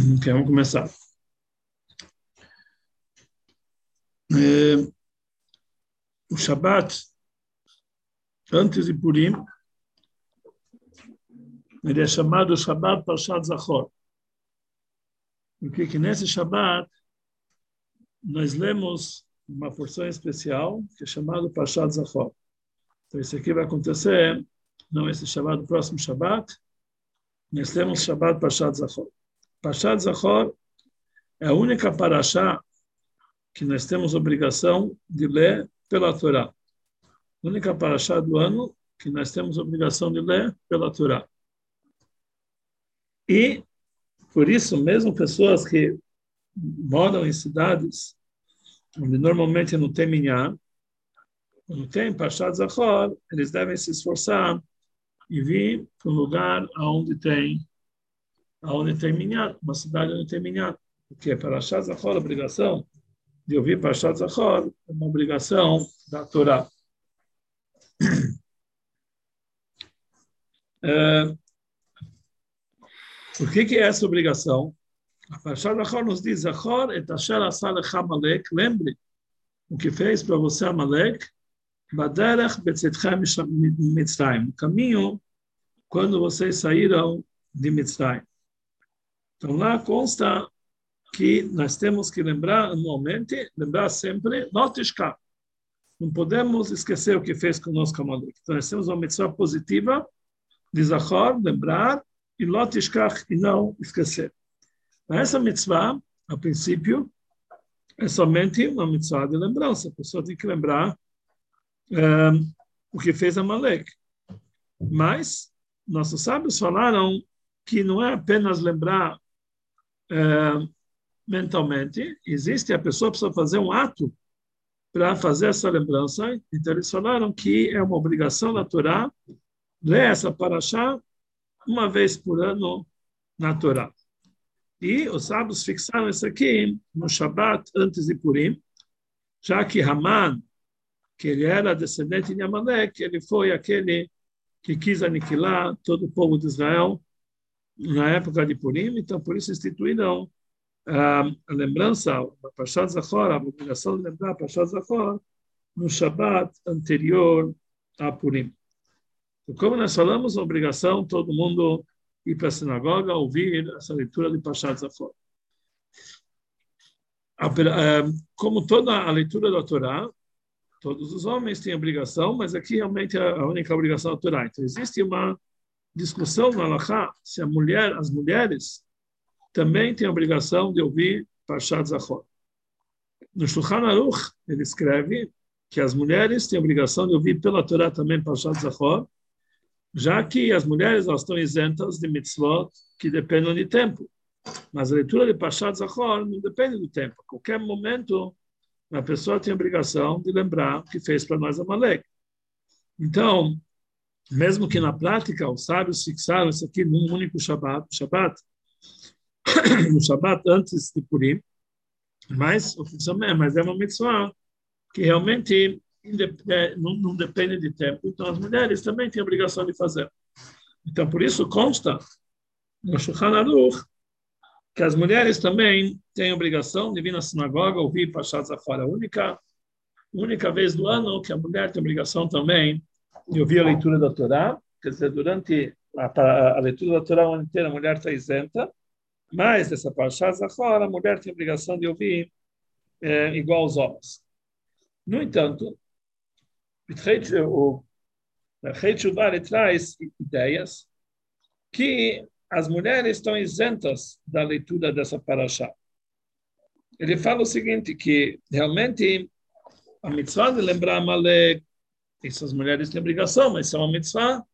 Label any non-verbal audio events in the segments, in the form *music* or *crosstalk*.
Ok, vamos começar. É, o Shabat, antes de Purim, ele é chamado Shabat Parshat Zachor. Porque que nesse Shabat nós lemos uma porção especial que é chamado Parshat Zachor. Então isso aqui vai acontecer, não esse Shabat, próximo Shabat, nós temos Shabat Parshat Zachor. Parshat Zachor é a única paraxá que nós temos obrigação de ler pela Torá. A única paraxá do ano que nós temos obrigação de ler pela Torá. E, por isso, mesmo pessoas que moram em cidades onde normalmente não tem minhá, não tem Parshat Zachor, eles devem se esforçar e vir para um lugar onde tem tem minhá, uma cidade onde tem minhá. Porque para Parshat Zachor, a obrigação de ouvir Parshat Zachor é uma obrigação da Torá. *clears throat* É, por que, que é essa obrigação? A Parshat Zachor nos diz, Zachor et asher asal Amalek, lembre o que fez para você Amalek, Baderech betzetchem Mitzrayim, o caminho quando vocês saíram de Mitzrayim. Então lá consta que nós temos que lembrar anualmente, lembrar sempre, notishka. Não podemos esquecer o que fez conosco Amalek. Então nós temos uma mitzvah positiva de Zachor, lembrar, e lotishkach, e não esquecer. Essa mitzvah, a princípio, é somente uma mitzvah de lembrança. A pessoa tem que lembrar um, ehm, o que fez Amalek. Mas nossos sábios falaram que não é apenas lembrar uh, mentalmente, existe a pessoa precisa fazer um ato para fazer essa lembrança. Então eles falaram que é uma obrigação natural ler essa paraxá uma vez por ano na Torá. E os sábios fixaram isso aqui no Shabat antes de Purim, já que Haman, que ele era descendente de Amalek, ele foi aquele que quis aniquilar todo o povo de Israel na época de Purim, então por isso instituíram ah, a lembrança, a Pashat Zachor, a obrigação de lembrar a Pashat Zachor no Shabat anterior a Purim. Como nós falamos, a obrigação todo mundo ir para a sinagoga ouvir essa leitura de Pashat Zafor. Eh, como toda a leitura da Torá, todos os homens têm obrigação, mas aqui realmente é a única obrigação da Torá. Então existe uma discussão no Alahá se a mulher, as mulheres também têm a obrigação de ouvir Pashat Zachor. No Shulchan Aruch, ele escreve que as mulheres têm a obrigação de ouvir pela Torá também Pashat Zachor, já que as mulheres elas estão isentas de mitzvot que dependem de tempo. Mas a leitura de Pashat Zachor não depende do tempo. A qualquer momento, a pessoa tem a obrigação de lembrar que fez para nós Amalek. Então, mesmo que na prática os sábios fixaram isso aqui num único Shabbat, Shabbat *coughs* no Shabbat antes de Purim, mas, oficialmente, mas é uma mitzvah que realmente é, não, depende de tempo. Então, as mulheres também têm a obrigação de fazer. Então, por isso consta no Shulchan Aruch que as mulheres também têm obrigação de vir na sinagoga ouvir Pashat Zafar. A única, única vez do ano que a mulher tem obrigação também de ouvir a leitura da Torá. Quer dizer, durante a, a leitura da Torá a mulher está isenta, mas essa Pashat Zafar a mulher tem a obrigação de ouvir é, igual aos homens. No entanto, o Rei Tshuva traz ideias que as mulheres estão isentas da leitura dessa paraxá. Ele fala o seguinte, que realmente a mitzvah de lembrar Malek, essas mulheres têm obrigação, mas é uma mitzvah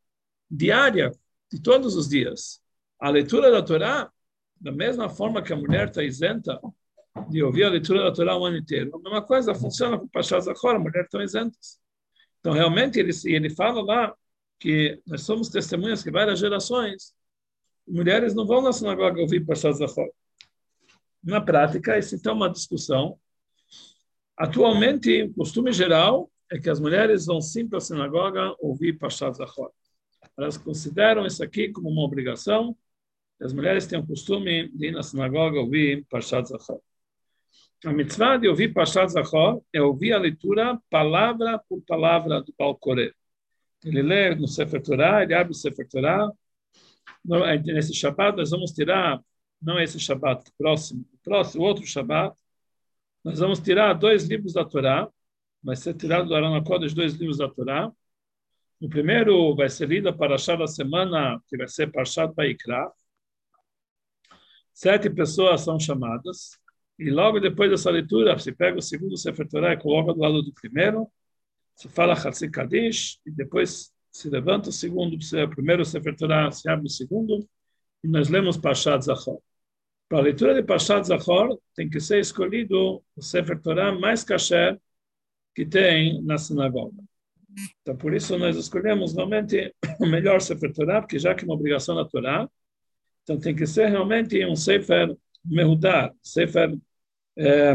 diária, de todos os dias. A leitura da Torá, da mesma forma que a mulher está isenta de ouvir a leitura da Torá o ano inteiro, a mesma coisa funciona com o Pachá Zachor, a mulher estão isentas. Então, realmente, ele, ele fala lá que nós somos testemunhas que várias gerações, mulheres não vão na sinagoga ouvir Pashat Zachor. Na prática, isso então é uma discussão. Atualmente, o costume geral é que as mulheres vão sim para a sinagoga ouvir Pashat Zachor. Elas consideram isso aqui como uma obrigação, As mulheres têm o costume de ir na sinagoga ouvir Parshat Zachor. A mitzvah de ouvir Parshat Zachor é ouvir a leitura palavra por palavra do Balcoré. Ele lê no Sefer Torah, ele abre o Sefer Torah. Nesse Shabbat, nós vamos tirar, não esse Shabbat próximo, próximo, outro Shabbat, nós vamos tirar dois livros da Torá, vai ser tirado do Arana Kodesh dois livros da Torá. O primeiro vai ser lido para a da semana, que vai ser Parshat Vaikra. Sete pessoas são chamadas. E logo depois dessa leitura, se pega o segundo Sefer Torah e coloca do lado do primeiro, se fala Hatzik Kadish, e depois se levanta o segundo, o primeiro Sefer Torah, se abre o segundo, e nós lemos Parshat Zachor. Para a leitura de Pashat Zachor, tem que ser escolhido o Sefer Torah mais kasher que tem na sinagoga. Então, por isso, nós escolhemos realmente *coughs* o melhor Sefer Torah, porque já que é uma obrigação Torá, então tem que ser realmente um Sefer Mehudar, Sefer é,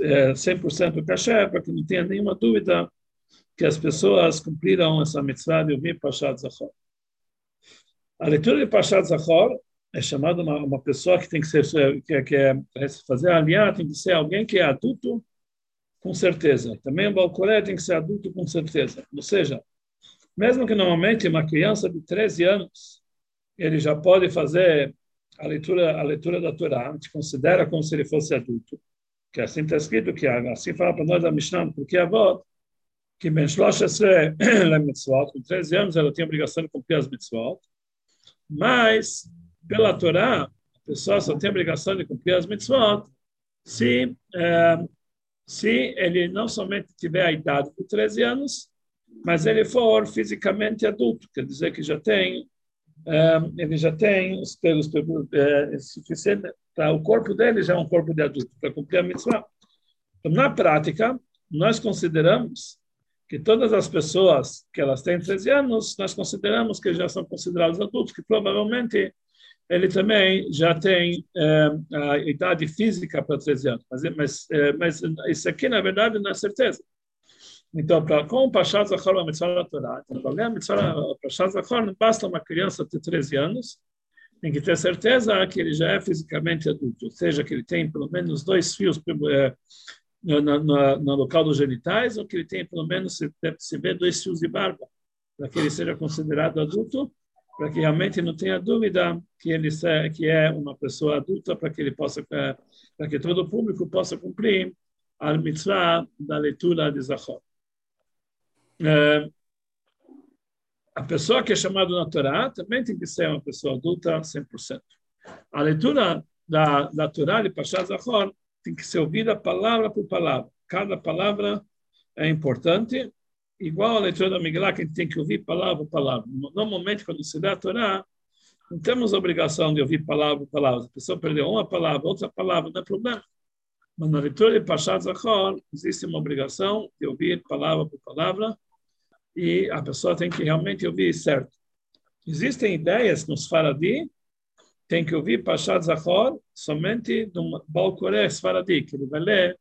é, 100% kasher, para que não tenha nenhuma dúvida que as pessoas cumpriram essa mitzvah de ouvir Pashat Zachor. A leitura de Pashat Zachor é chamado uma, uma pessoa que tem que ser que, que é, fazer aliar tem que ser alguém que é adulto com certeza. Também o balcoré tem que ser adulto com certeza. Ou seja, mesmo que normalmente uma criança de 13 anos ele já pode fazer a leitura a leitura da Torá, a gente considera como se ele fosse adulto, que assim está escrito que assim fala para nós a Mishnah, porque a avó que Ben Shlosh *coughs* mitzvot, com 13 anos ela tem a obrigação de cumprir as mitzvot, mas pela Torá, a pessoa só tem a obrigação de cumprir as mitzvot se, é, se ele não somente tiver a idade de 13 anos, mas ele for fisicamente adulto, quer dizer que já tem é, ele já tem os pelos é, suficiente para o corpo dele já é um corpo de adulto para cumprir a mitzvah. Então, na prática, nós consideramos que todas as pessoas que elas têm 13 anos, nós consideramos que já são considerados adultos, que provavelmente ele também já tem é, a idade física para 13 anos. Mas, mas, é, mas isso aqui, na verdade, não é certeza. Então, para com o Pashat Zachor, a mitzvah Torá, então, mitzvah Pashat Zachor, não basta uma criança ter 13 anos, tem que ter certeza que ele já é fisicamente adulto, ou seja, que ele tem pelo menos dois fios é, no, no, no, local dos genitais, ou que ele tem pelo menos, se, se vê, dois fios de barba, para que ele seja considerado adulto, para que realmente não tenha dúvida que ele que é uma pessoa adulta, para que ele possa, para que todo o público possa cumprir a mitzvah da leitura de Zachor. É, a pessoa que é chamada na Torá também tem que ser uma pessoa adulta 100%. A leitura da, da Torá de Pashat Zachor tem que ser ouvida palavra por palavra. Cada palavra é importante igual a leitura da Miglá, que a gente tem que ouvir palavra por palavra. Normalmente, quando se dá a Torá, não temos a obrigação de ouvir palavra por palavra. A pessoa perdeu uma palavra, outra palavra, não é problema. Mas na leitura de Pashat Zachor, existe uma obrigação de ouvir palavra por palavra e a pessoa tem que realmente ouvir certo. Existem ideias nos Faradi, tem que ouvir Pashat Zachor somente do Balcoré Faradi, que ele vai ler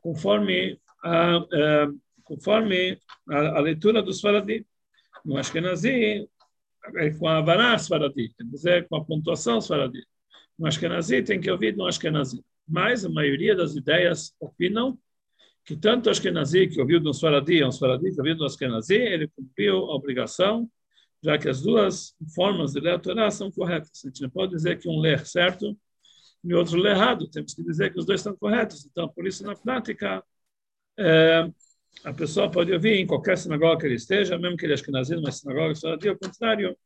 conforme a, a conforme a, a leitura dos Faradi. No Ashkenazi, é com a Vará Faradi, quer dizer, com a pontuação Faradi. No Ashkenazi, tem que ouvir no Ashkenazi. Mas a maioria das ideias opinam que tanto o Ashkenazi, que ouviu no Faradi, e o Faradi que ouviu no Ashkenazi, ele cumpriu a obrigação, já que as duas formas de ler a são corretas. A gente não pode dizer que um lê certo e outro lê errado. Temos que dizer que os dois estão corretos. Então, por isso, na prática, é, a pessoa pode ouvir em qualquer sinagoga que ele esteja, mesmo que ele ache que nasceu numa sinagoga só ao contrário,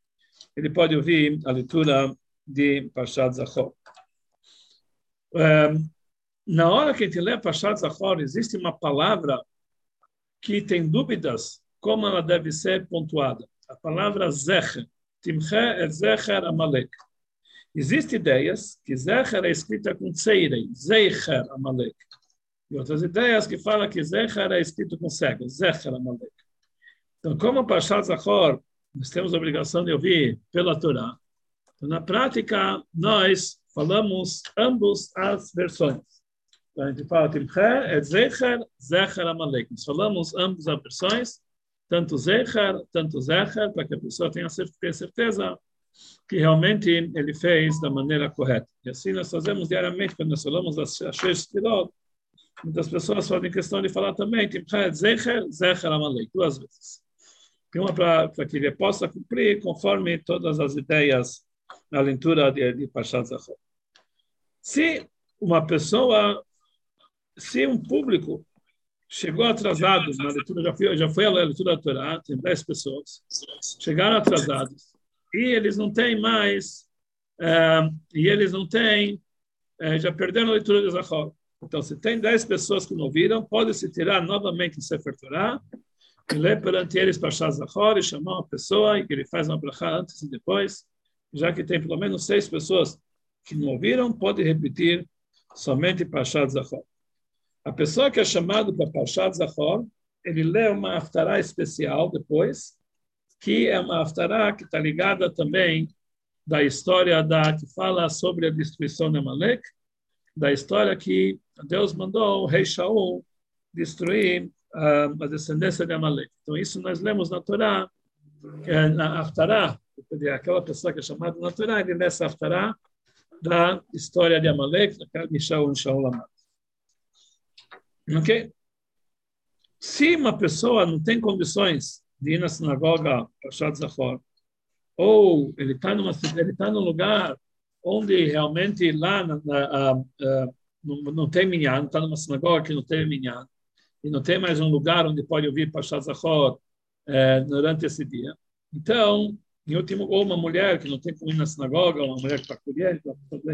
ele pode ouvir a leitura de Pashat Zachor. Um, na hora que a gente lê Pashat Zachor, existe uma palavra que tem dúvidas como ela deve ser pontuada. A palavra Zecher. Timche é Zecher Amalek. Existem ideias que Zecher é escrita com Tseirei, Zecher Amalek. E outras ideias que falam que Zecher é escrito com cego, Zecher Amalek. Então, como Pashat Zachor, nós temos a obrigação de ouvir pela Torá. Então, na prática, nós falamos ambos as versões. Então, a gente fala Timcher, é Zecher, Zecher Amalek. Nós falamos ambas as versões, tanto Zecher, tanto Zecher, para que a pessoa tenha certeza que realmente ele fez da maneira correta. E assim nós fazemos diariamente, quando nós falamos das Shesh Tirot, muitas pessoas fazem questão de falar também, Amalek, duas vezes. Uma para que ele possa cumprir conforme todas as ideias na leitura de, de Pashat Zachor. Se uma pessoa, se um público chegou atrasado na leitura, já foi, já foi a leitura da Torá, tem 10 pessoas, chegaram atrasados, e eles não têm mais, uh, e eles não têm, uh, já perderam a leitura de Zachor. Então, se tem 10 pessoas que não viram, pode-se tirar novamente o Sefer Torah e ler perante eles para Shazachor e chamar uma pessoa e que ele faz uma brachá antes e depois. Já que tem pelo menos seis pessoas que não ouviram, pode repetir somente para Shazachor. A pessoa que é chamada para Parshat Zachor, ele lê uma aftará especial depois, que é uma aftará que está ligada também da história da que fala sobre a destruição de Amalek, da história que Deus mandou o rei Shaul destruir uh, a descendência de Amalek. Então isso nós lemos na Torá, é, na Aftará, aquela pessoa que é chamada na Torá, ele lê essa Aftará da história de Amalek, de Shaul e Shaul Amalek. Ok? Se uma pessoa não tem condições de ir na sinagoga Pashat Zachor, ou ele está está num lugar onde realmente lá na, na, uh, não, não, tem minyan, está numa sinagoga que não tem minyan, e não tem mais um lugar onde pode ouvir Pashat Zachor uh, durante esse dia. Então, em último, ou uma mulher que não tem como ir na sinagoga, uma mulher que está colhendo,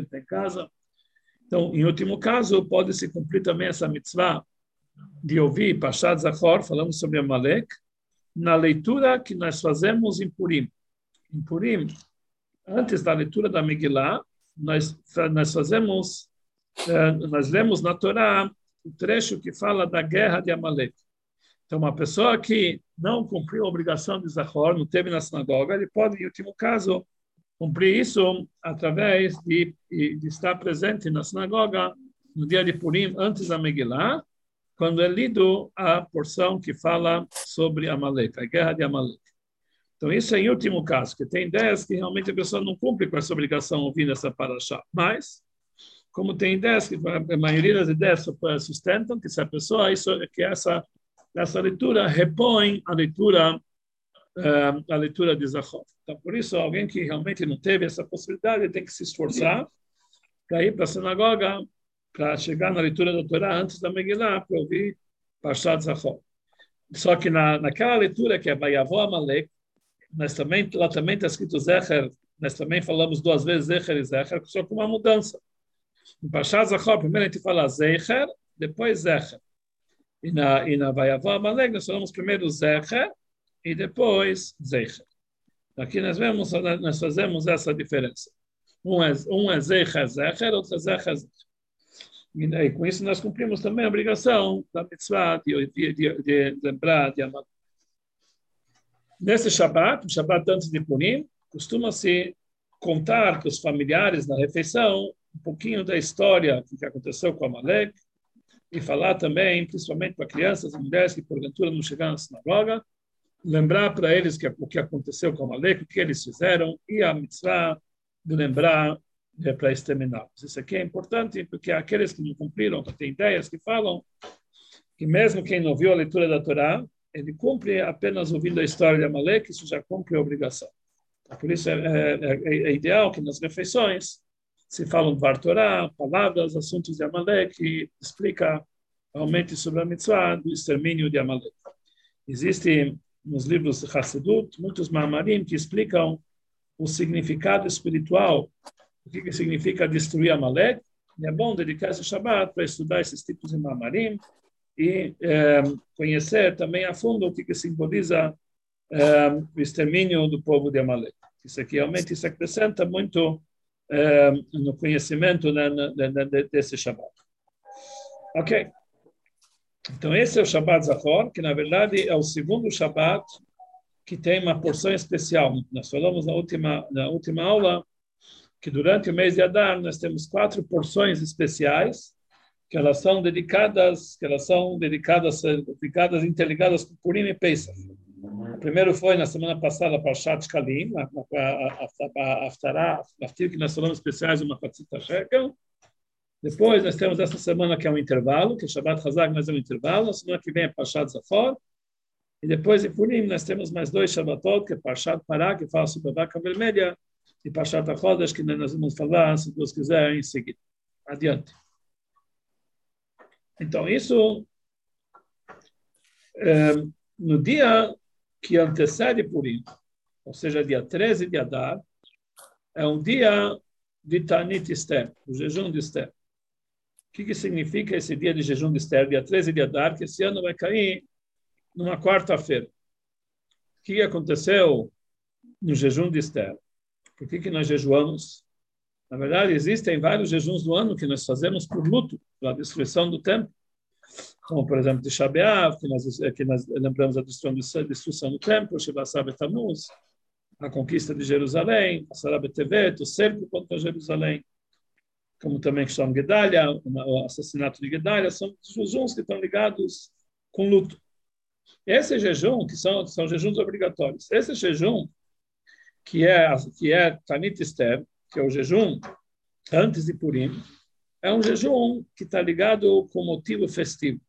está em casa. Então, em último caso, pode se cumprir também essa mitzvah de ouvir Pashat Zachor, falamos sobre Amalek, na leitura que nós fazemos em Purim. Em Purim, antes da leitura da Megillah, nós, nós fazemos, eh, nós lemos na Torá o trecho que fala da guerra de Amalek. Então, uma pessoa que não cumpriu a obrigação de Zahor, não teve na sinagoga, ele pode, em último caso, cumprir isso através de, de estar presente na sinagoga no dia de Purim, antes da Megillah, quando é lido a porção que fala sobre Amalek, a guerra de Amalek. Então, isso é em último caso, que tem ideias que realmente a pessoa não cumpre com essa obrigação ouvindo essa paraxá. Mas, como tem ideias que a maioria das ideias sustentam que se a pessoa, isso, que essa, essa leitura repõe a leitura, uh, a leitura de Zachor. Então, por isso, alguém que realmente não teve essa possibilidade tem que se esforçar para ir para a sinagoga para chegar na leitura da Torá antes da Megillah, para ouvir Parshat Zachor. Só que na, naquela leitura que é Bayavó Amalek, nós também, lá também está escrito Zecher, nós também falamos duas vezes Zecher e Zecher, só com uma mudança. Em Parshat Zachor, primeiro a gente fala Zecher, depois Zecher. E na, e na Bayavó Amalek, nós falamos primeiro Zecher e depois Zecher. Aqui nós vemos, nós fazemos essa diferença. Um é, um é Zecher, Zecher, outro é Zecher, Zecher. E com isso nós cumprimos também a obrigação da mitzvah de, de, de, de lembrar de amar. Nesse Shabbat, o Shabbat antes de Purim, costuma-se contar para os familiares na refeição um pouquinho da história que aconteceu com Amalek e falar também, principalmente para crianças e mulheres que porventura não chegaram na sinagoga, lembrar para eles que, o que aconteceu com Amalek, o que eles fizeram e a mitzvah de lembrar é para exterminá-los. Isso aqui é importante porque aqueles que não cumpriram, que têm ideias que falam que mesmo quem não viu a leitura da Torá, ele cumpre apenas ouvindo a história de Amalek, isso já cumpre a obrigação. Por isso é, é, é, é ideal que nas refeições se falam de Torá, palavras, assuntos de Amalek, explica realmente sobre a mitzvah do extermínio de Amalek. Existem nos livros de Hassedut muitos mamarim que explicam o significado espiritual o que, que significa destruir Amalek. É bom dedicar esse Shabbat para estudar esses tipos de mamarim e é, conhecer também a fundo o que, que simboliza é, o extermínio do povo de Amalek. Isso aqui realmente se acrescenta muito no conhecimento né, desse Shabbat. Ok. Então, esse é o Shabbat Zachor, que na verdade é o segundo Shabbat que tem uma porção especial. Nós falamos na última, na última aula que durante o mês de Adar nós temos quatro porções especiais que elas são dedicadas, que elas são dedicadas, dedicadas interligadas com Purim e Pesach. O primeiro foi na semana passada para Shat Kalim, a Aftará, que nós falamos especiais, uma Fatzita Shekel. Depois nós temos essa semana que é um intervalo, que é Shabbat Hazak, mas é um intervalo. A semana que vem é Parshat Zafar. E depois em Purim nós temos mais dois Shabbatot, que é Parshat Pará, que fala sobre a vaca vermelha, e Parshat Achodesh, que nós vamos falar, se Deus quiser, em seguida. Adiante. Então, isso, é, no dia que antecede Purim, ou seja, dia 13 de Adar, é um dia de Tanit Esther, o jejum de Esther. O que, que significa esse dia de jejum de Esther, dia 13 de Adar, que esse ano vai cair numa quarta-feira? O que aconteceu no jejum de Esther? Por que, que nós jejuamos? Na verdade, existem vários jejuns do ano que nós fazemos por luto, pela destruição do templo. Como, por exemplo, de Shabeav, que nós, que nós lembramos a destruição do templo, Shivasar Betamuz, a conquista de Jerusalém, Sarab Tevet, o cerco contra Jerusalém como também chama Gedalia, o assassinato de Gedalia, são jejuns que estão ligados com luto. Esse jejum, que são, são jejuns obrigatórios, esse jejum, que é, que é Tanit Esther, que é o jejum antes de Purim, é um jejum que está ligado com motivo festivo.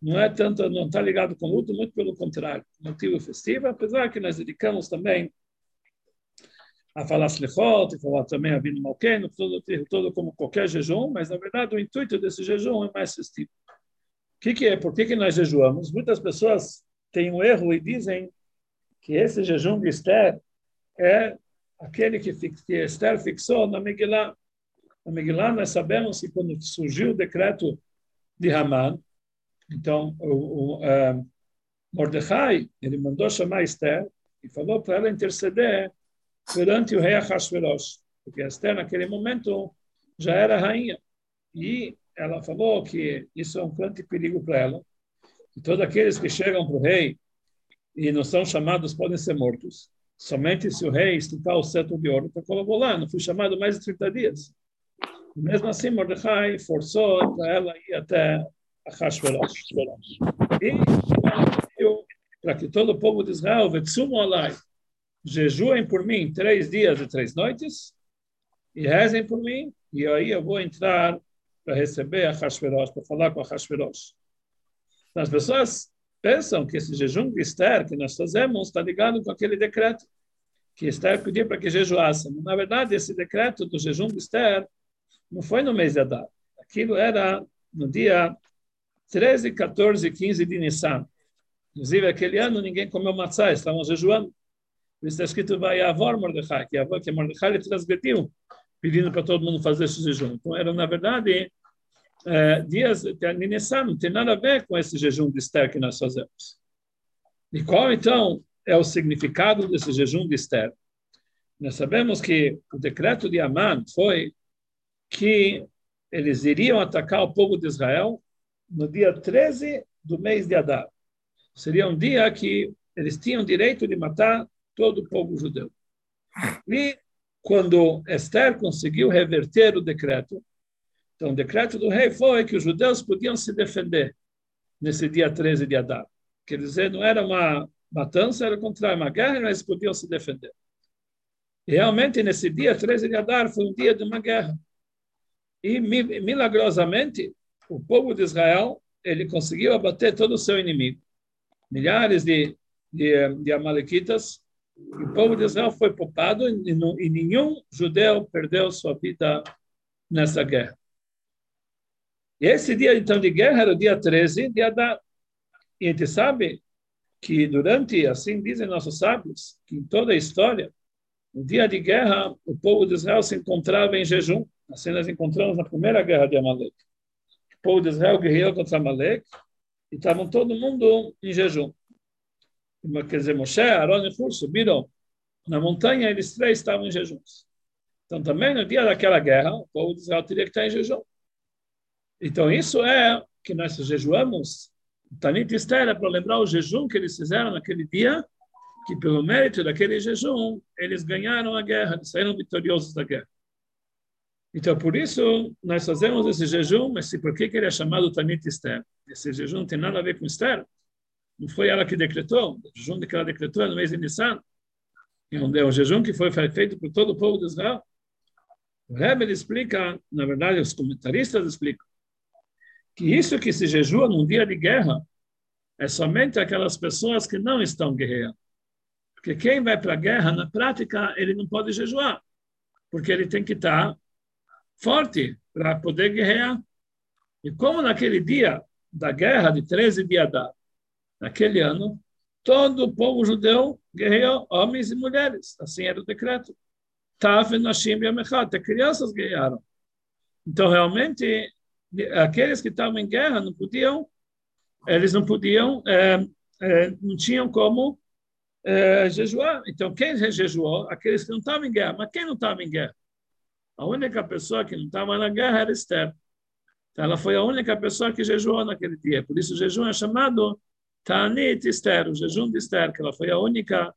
Não é tanto, não está ligado com luto, muito pelo contrário, motivo festivo, apesar que nós dedicamos também a falar slichot, falar também a Vino Malkeno, todo, todo como qualquer jejum, mas na verdade o intuito desse jejum é mais festivo. O que, que é? Por que, que nós jejuamos? Muitas pessoas têm um erro e dizem que esse jejum de Esther é aquele que, que Esther fixou na Megillah. Na Megillah nós sabemos que quando surgiu o decreto de Haman, então o, o uh, Mordecai, ele mandou chamar Esther e falou para ela interceder perante o rei Ahasverosh, porque Esther, naquele momento, já era rainha. E ela falou que isso é um grande perigo para ela, que todos aqueles que chegam para o rei e não são chamados podem ser mortos. Somente se o rei esticar o cetro de ouro. Então, como vou lá, não fui chamado mais de 30 dias. E mesmo assim, Mordecai forçou para ela ir até E para que todo o povo de Israel, Vetsumo Alai, jejuem por mim três dias e três noites e rezem por mim, e aí eu vou entrar para receber a Hashverosh, para falar com a Hashverosh. As pessoas pensam que esse jejum de Esther que nós fazemos está ligado com aquele decreto que Esther pediu para que jejuassem. Na verdade, esse decreto do jejum de Esther não foi no mês de Adar. Aquilo era no dia 13, 14 e 15 de Nissan. Inclusive, aquele ano ninguém comeu matzah, estavam jejuando. Por isso está escrito vai avor Mordecai, que, avó, que Mordecai transgrediu, pedindo para todo mundo fazer esse jejum. Então, eram, na verdade, é, dias de Nissan, não tem nada a ver com esse jejum de Esther que nós fazemos. E qual, então, é o significado desse jejum de Esther? Nós sabemos que o decreto de Amã foi que eles iriam atacar o povo de Israel no dia 13 do mês de Adar. Seria um dia que eles tinham direito de matar todo o povo judeu. E quando Esther conseguiu reverter o decreto, então o decreto do rei foi que os judeus podiam se defender nesse dia 13 de Adar. Quer dizer, não era uma matança, era contrário, uma guerra, mas podiam se defender. E realmente, nesse dia 13 de Adar, foi um dia de uma guerra. E, milagrosamente, o povo de Israel ele conseguiu abater todo o seu inimigo. Milhares de, de, de amalequitas o povo de Israel foi poupado e, e nenhum judeu perdeu sua vida nessa guerra. E esse dia, então, de guerra era o dia 13 de Adar. E a gente sabe que durante, assim dizem nossos sábios, que em toda a história, no dia de guerra, o povo de Israel se encontrava em jejum. Assim nós encontramos na primeira guerra de Amalek. Povo de Israel guerreou contra Amalek e estavam todo mundo em jejum quer dizer, Moshe, Aaron e Hur subiram na montanha, eles três estavam em jejuns. Então, também no dia daquela guerra, o povo de Israel teria que estar em jejum. Então, isso é que nós jejuamos. Tanit Esther é para lembrar o jejum que eles fizeram naquele dia, que pelo mérito daquele jejum, eles ganharam a guerra, eles saíram vitoriosos da guerra. Então, por isso, nós fazemos esse jejum, mas por que, ele é chamado Tanit Esther? Esse jejum não tem nada a ver com Esther. Não foi ela que decretou, o jejum que ela decretou no mês de Nissan, é o jejum que foi feito por todo o povo de Israel. O Rebbe explica, na verdade, os comentaristas explicam, que isso que se jejua num dia de guerra é somente aquelas pessoas que não estão guerreando. Porque quem vai para a guerra, na prática, ele não pode jejuar, porque ele tem que estar forte para poder guerrear. E como naquele dia da guerra de 13 de Adar, naquele ano, todo o povo judeu guerreou, homens e mulheres. Assim era o decreto. Tav até crianças guerrearam. Então, realmente, aqueles que estavam em guerra não podiam, eles não podiam, é, é, não tinham como é, jejuar. Então, quem jejuou? Aqueles que não estavam em guerra. Mas quem não estava em guerra? A única pessoa que não estava na guerra era Esther. Então, ela foi a única pessoa que jejuou naquele dia. Por isso, o jejum é chamado Tanit Esther, o jejum de Esther, que ela foi a única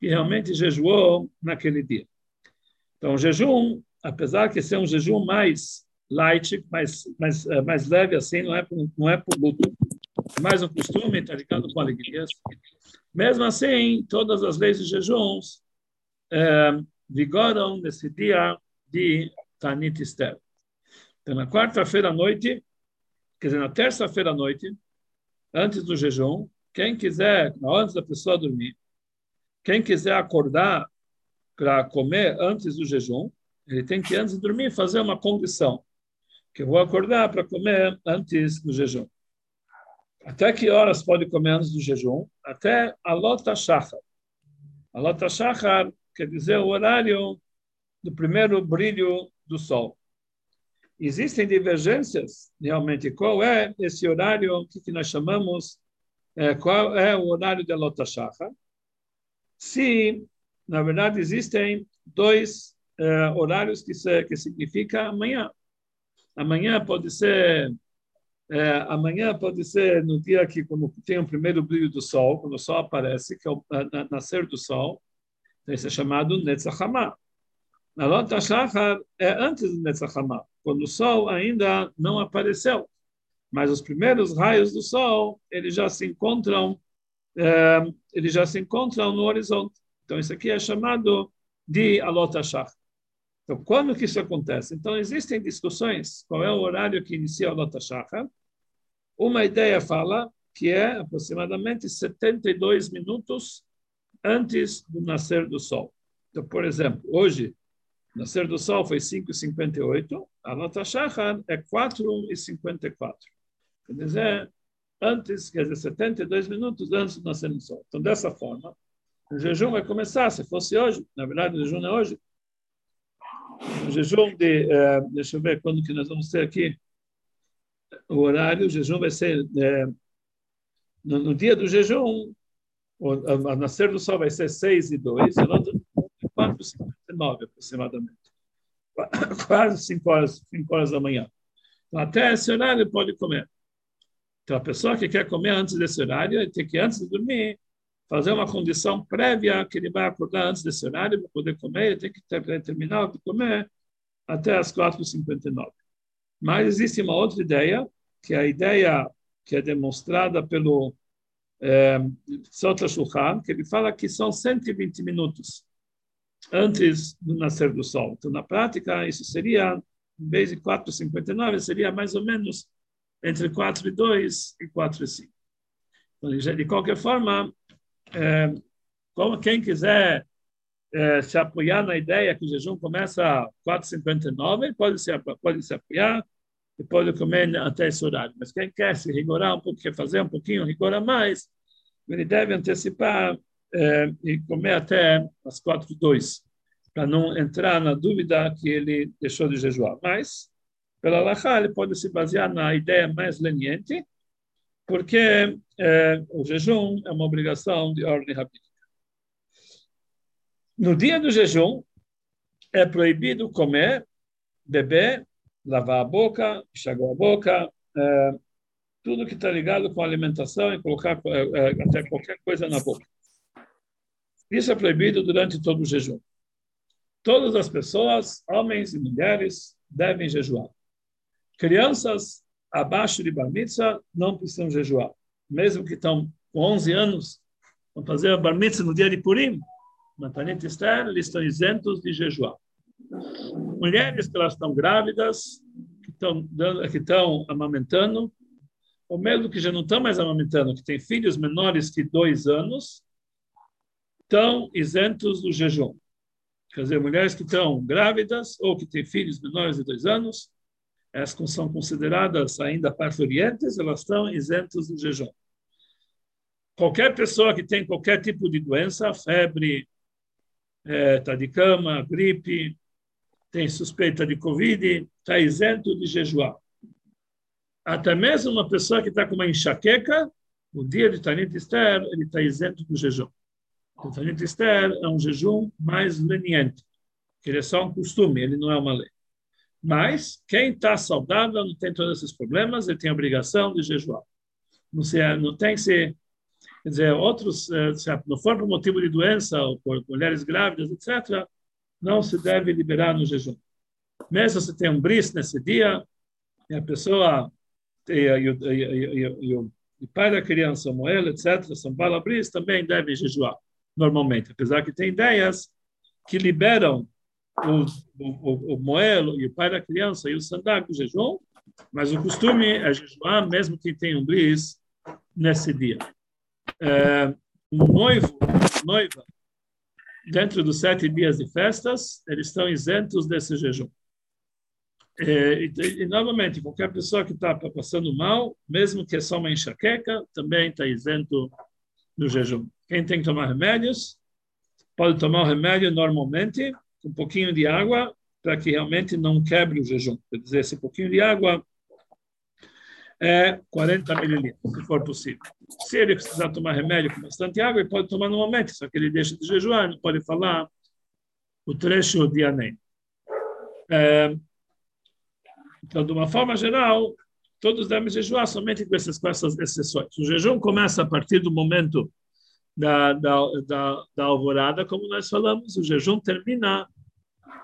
que realmente jejuou naquele dia. Então, o jejum, apesar de ser um jejum mais light, mais, mais, eh, mais leve assim, não é, não é por luto, é mais um costume, está ligado com alegrias. Mesmo assim, todas as leis de jejuns é, vigoram nesse dia de Tanit Esther. Então, na quarta-feira à noite, quer dizer, na terça-feira à noite, antes do jejum, quem quiser, antes da pessoa dormir, quem quiser acordar para comer antes do jejum, ele tem que, antes de dormir, fazer uma condição, que eu vou acordar para comer antes do jejum. Até que horas pode comer antes do jejum? Até a lota shachar. A lota shachar quer dizer o horário do primeiro brilho do sol. Existem divergências, realmente, qual é esse horário que, nós chamamos, é, qual é o horário da Lota Shachar? Se, na verdade, existem dois é, horários que, se, que significa amanhã. Amanhã pode ser é, amanhã pode ser no dia que quando tem o primeiro brilho do sol, quando o sol aparece, que é o nascer do sol, isso é chamado Netzachama. Na Lota Shachar é antes do Netzachama, quando o sol ainda não apareceu. Mas os primeiros raios do sol, eles já se encontram, é, eles já se encontram no horizonte. Então, isso aqui é chamado de Alota Shachar. Então, quando que isso acontece? Então, existem discussões qual é o horário que inicia a Alota Shachar. Uma ideia fala que é aproximadamente 72 minutos antes do nascer do sol. Então, por exemplo, hoje Nascer do sol foi 5,58, a nota Shachar é 4,54. Quer dizer, antes, quer dizer, 72 minutos antes do nascer do sol. Então, dessa forma, o jejum vai começar, se fosse hoje, na verdade, o jejum é hoje. O jejum de, uh, deixa eu ver quando que nós vamos ter aqui, o horário, o jejum vai ser, uh, no, no, dia do jejum, o, a, a nascer do sol vai ser 6 e 2, e 4h59 aproximadamente. *coughs* Quase 5 horas, 5 horas da manhã. Então, até esse horário pode comer. Então, a pessoa que quer comer antes desse horário, tem que, antes de dormir, fazer uma condição prévia que ele vai acordar antes desse horário para poder comer, ele tem que terminar de comer até as 4h59. Mas existe uma outra ideia, que é a ideia que é demonstrada pelo é, Sota Shulchan, que ele fala que são 120 minutos antes do nascer do sol. Então, na prática, isso seria, em vez de 4,59, seria mais ou menos entre 4 e 2 e 4 e 5. Então, de qualquer forma, é, como quem quiser é, se apoiar na ideia que o jejum começa a 4,59, pode se, pode se apoiar e pode comer até esse horário. Mas quem quer se rigorar um pouco, quer fazer um pouquinho, rigorar mais, ele deve antecipar é, e comer até as quatro dois, para não entrar na dúvida que ele deixou de jejuar. Mas, pela Lachá, ele pode se basear na ideia mais leniente, porque é, o jejum é uma obrigação de ordem rabínica. No dia do jejum, é proibido comer, beber, lavar a boca, enxaguar a boca, é, tudo que está ligado com alimentação e colocar até qualquer coisa na boca. Isso é proibido durante todo o jejum. Todas as pessoas, homens e mulheres, devem jejuar. Crianças abaixo de bar mitzvah não precisam jejuar. Mesmo que estão com 11 anos, vão fazer a bar mitzvah no dia de Purim, Matanit Esther, eles estão isentos de jejuar. Mulheres que elas estão grávidas, que estão, dando, que estão amamentando, ou mesmo que já não estão mais amamentando, que têm filhos menores que dois anos, estão isentos do jejum. Quer dizer, mulheres que estão grávidas ou que têm filhos menores de dois anos, elas são consideradas ainda parturientes, elas estão isentas do jejum. Qualquer pessoa que tem qualquer tipo de doença, febre, está é, tá de cama, gripe, tem suspeita de Covid, está isento de jejuar. Até mesmo uma pessoa que está com uma enxaqueca, no dia de Tanit Esther, ele está isento do jejum. O Tanit Esther é um jejum mais leniente, que ele é só um costume, ele não é uma lei. Mas quem está saudável, não tem todos esses problemas, ele tem a obrigação de jejuar. Não, se, não tem que ser, quer dizer, outros, eh, se não for por motivo de doença, ou por mulheres grávidas, etc., não se deve liberar no jejum. Mesmo se tem um bris nesse dia, e a pessoa, e, e, e, e o pai da criança, Moel, etc., São Paulo bris, também deve jejuar, normalmente. Apesar que tem ideias que liberam o, o, o, Moel e o pai da criança e o Sandak do jejum, mas o costume é jejuar mesmo que tenha um bris nesse dia. É, um noivo, noiva, dentro dos sete dias de festas, eles estão isentos desse jejum. É, e, e, novamente, qualquer pessoa que está passando mal, mesmo que é só uma enxaqueca, também está isento do jejum. Quem tem que tomar remédios, pode tomar o remédio normalmente, um pouquinho de água, para que realmente não quebre o jejum. Quer dizer, esse pouquinho de água é 40 mililitros, se for possível. Se ele precisar tomar remédio com bastante água, ele pode tomar normalmente, só que ele deixa de jejuar, não pode falar o trecho de Anem. É, então, de uma forma geral, todos devem jejuar somente com essas, com essas exceções. O jejum começa a partir do momento da, da, da, da alvorada, como nós falamos, o jejum termina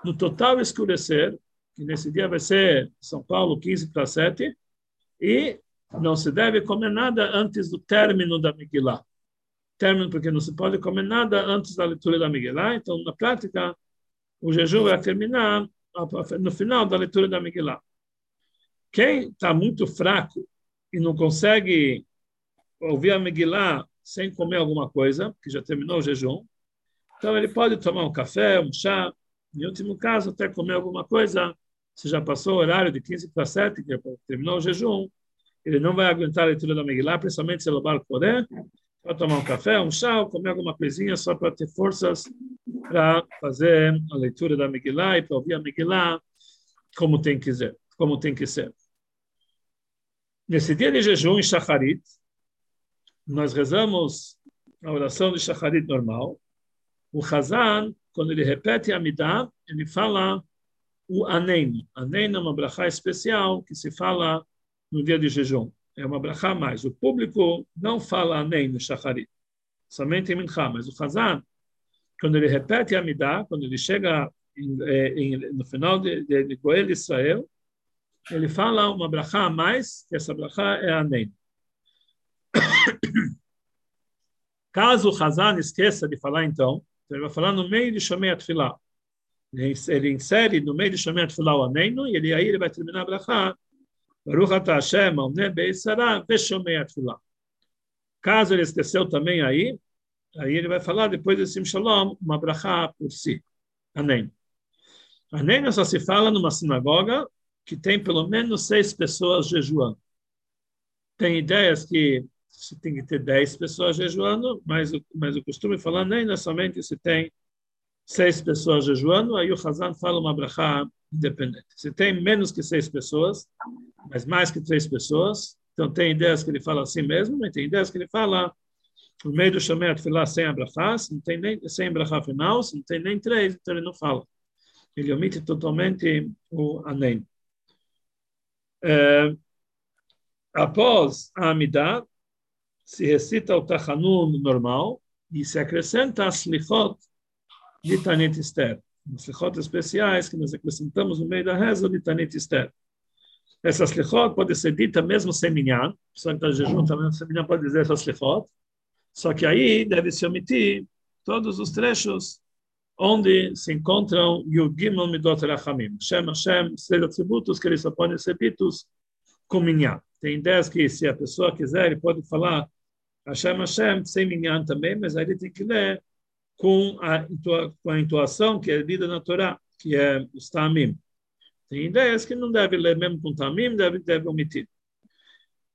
no total escurecer, que nesse dia vai ser São Paulo 15 para 7, e não se deve comer nada antes do término da Megillah. Término porque não se pode comer nada antes da leitura da Megillah, então na prática o jejum vai terminar no final da leitura da Megillah. Quem está muito fraco e não consegue ouvir a Megillah sem comer alguma coisa, que já terminou o jejum. Então, ele pode tomar um café, um chá, em último caso, até comer alguma coisa. Se já passou o horário de 15 para 7, que é terminou o jejum, ele não vai aguentar a leitura da Megillah, principalmente se ele vai poder. Vai tomar um café, um chá, ou comer alguma coisinha só para ter forças para fazer a leitura da Megillah e para ouvir a Megillah como tem que ser. Como tem que ser. Nesse dia de jejum, em Shacharit, nós rezamos a oração de Shacharit normal. O Hazan, quando ele repete a Midah, ele fala o Anem. Anem é uma brachá especial que se fala no dia de jejum. É uma brachá mais. O público não fala Anem no Shacharit, somente em Minchá. Mas o Hazan, quando ele repete a Midah, quando ele chega em, eh, em, no final de, de, de Israel, ele fala uma brachá a mais, que essa brachá é Anem. Caso o Hazan esqueça de falar, então, ele vai falar no meio de Shomei Atfilah. Ele insere no meio de Shomei Atfilah o Aneino, e ele, aí ele vai terminar a brachá. Baruch atah Hashem, Omne Beisara, Veshomei Atfilah. Caso ele esqueceu também aí, aí ele vai falar, depois de Sim Shalom, uma brachá por si. Anem. Anem só se fala numa sinagoga que tem pelo menos seis pessoas jejuando. Tem ideias que se tem que ter 10 pessoas jejuando, mas, mas o costume falar nem é somente se tem seis pessoas jejuando, aí o Hazan fala uma brachá independente. Se tem menos que seis pessoas, mas mais que três pessoas, então tem ideias que ele fala assim mesmo, mas tem ideias que ele fala no meio do Shomer Tfilah sem a brachá, se não tem nem sem brachá final, se não tem nem três, então ele não fala. Ele omite totalmente o Anem. É, após a Amidah, se recita o Tachanun normal e se acrescenta as Slichot de Tanit Esther. As Slichot especiais que nós acrescentamos no meio da reza de Tanit Esther. Essa Slichot pode ser dita mesmo sem minyan. A pessoa que está jejum também sem minyan pode dizer essa Slichot. Só que aí deve se omitir todos os trechos onde se encontram Yud Gimel Midot Rachamim. Shem Hashem, seis atributos que eles só podem ser ditos com minyan. Tem ideias que, se a pessoa quiser, ele pode falar Hashem Hashem sem minyan também, mas aí ele tem que ler com a, com a intuação que é lida na Torá, que é os tamim. Tem ideias que não deve ler mesmo com tamim, deve, deve omitir.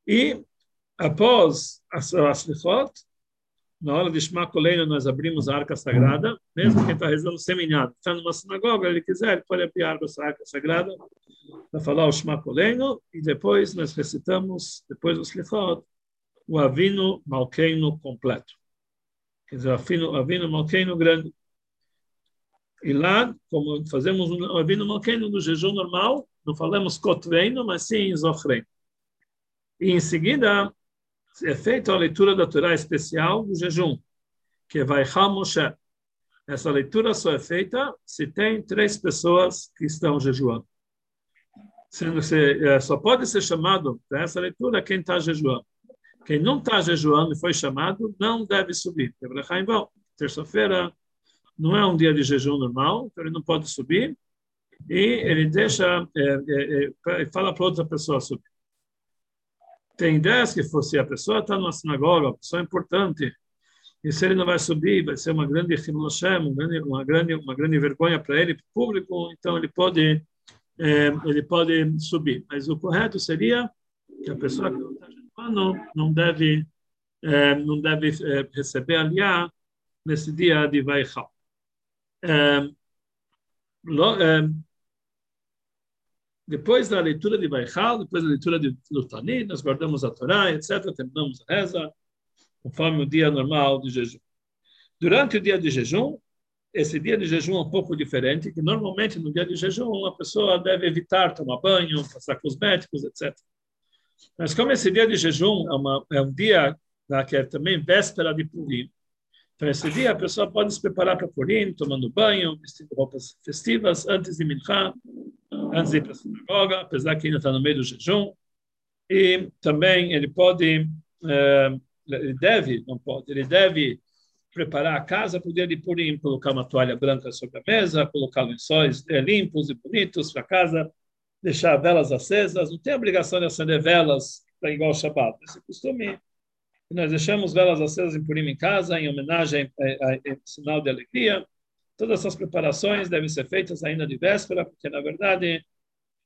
E após as, as na hora de Shema Koleino, nós abrimos a arca sagrada, mesmo quem está rezando seminhado, está numa sinagoga, ele quiser, ele pode abrir a arca sagrada para falar o Shema Koleino, e depois nós recitamos, depois dos Lichot, o Avino Malkeino completo. Quer dizer, o Avino Malkeino grande. E lá, como fazemos um Avino Malkeino no jejum normal, não falamos Kotreino, mas sim Zochreino. E em seguida, é feita a leitura da Torá especial do jejum, que vai Moshe. Essa leitura só é feita se tem três pessoas que estão jejuando. Sendo que é, só pode ser chamado para essa leitura quem está jejuando. Quem não está jejuando e foi chamado, não deve subir. Terça-feira não é um dia de jejum normal, então ele não pode subir. E ele deixa, é, é, é, fala para outra pessoa subir. Tem ideias que fosse a pessoa está numa sinagoga, uma pessoa importante, e se ele não vai subir, vai ser uma grande grande, uma grande, uma grande vergonha para ele, para o público, então ele pode, é, ele pode subir. Mas o correto seria que a pessoa que não está jejuando não deve, é, não deve é, receber aliá nesse dia de Vaichal. É, depois da leitura de Baihal, depois da leitura de Lutani, nós guardamos a Torá, etc., terminamos a reza, conforme o dia normal de jejum. Durante o dia de jejum, esse dia de jejum é um pouco diferente, que normalmente no dia de jejum a pessoa deve evitar tomar banho, passar cosméticos, etc. Mas como esse dia de jejum é, uma, é um dia né, que é também véspera de Purim, então esse dia a pessoa pode se preparar para Purim, tomando banho, vestindo roupas festivas, antes de Minchá, antes de ir para a sinagoga, apesar que ainda está no meio do jejum. E também ele pode, eh, ele deve, não pode, ele deve preparar a casa para o dia de Purim, colocar uma toalha branca sobre a mesa, colocar lençóis eh, limpos e bonitos para a casa, deixar velas acesas. Não tem obrigação de acender velas para igual Shabbat. Esse costume nós deixamos velas acesas em Purim em casa, em homenagem, em sinal de alegria. Todas essas preparações devem ser feitas ainda de véspera, porque, na verdade,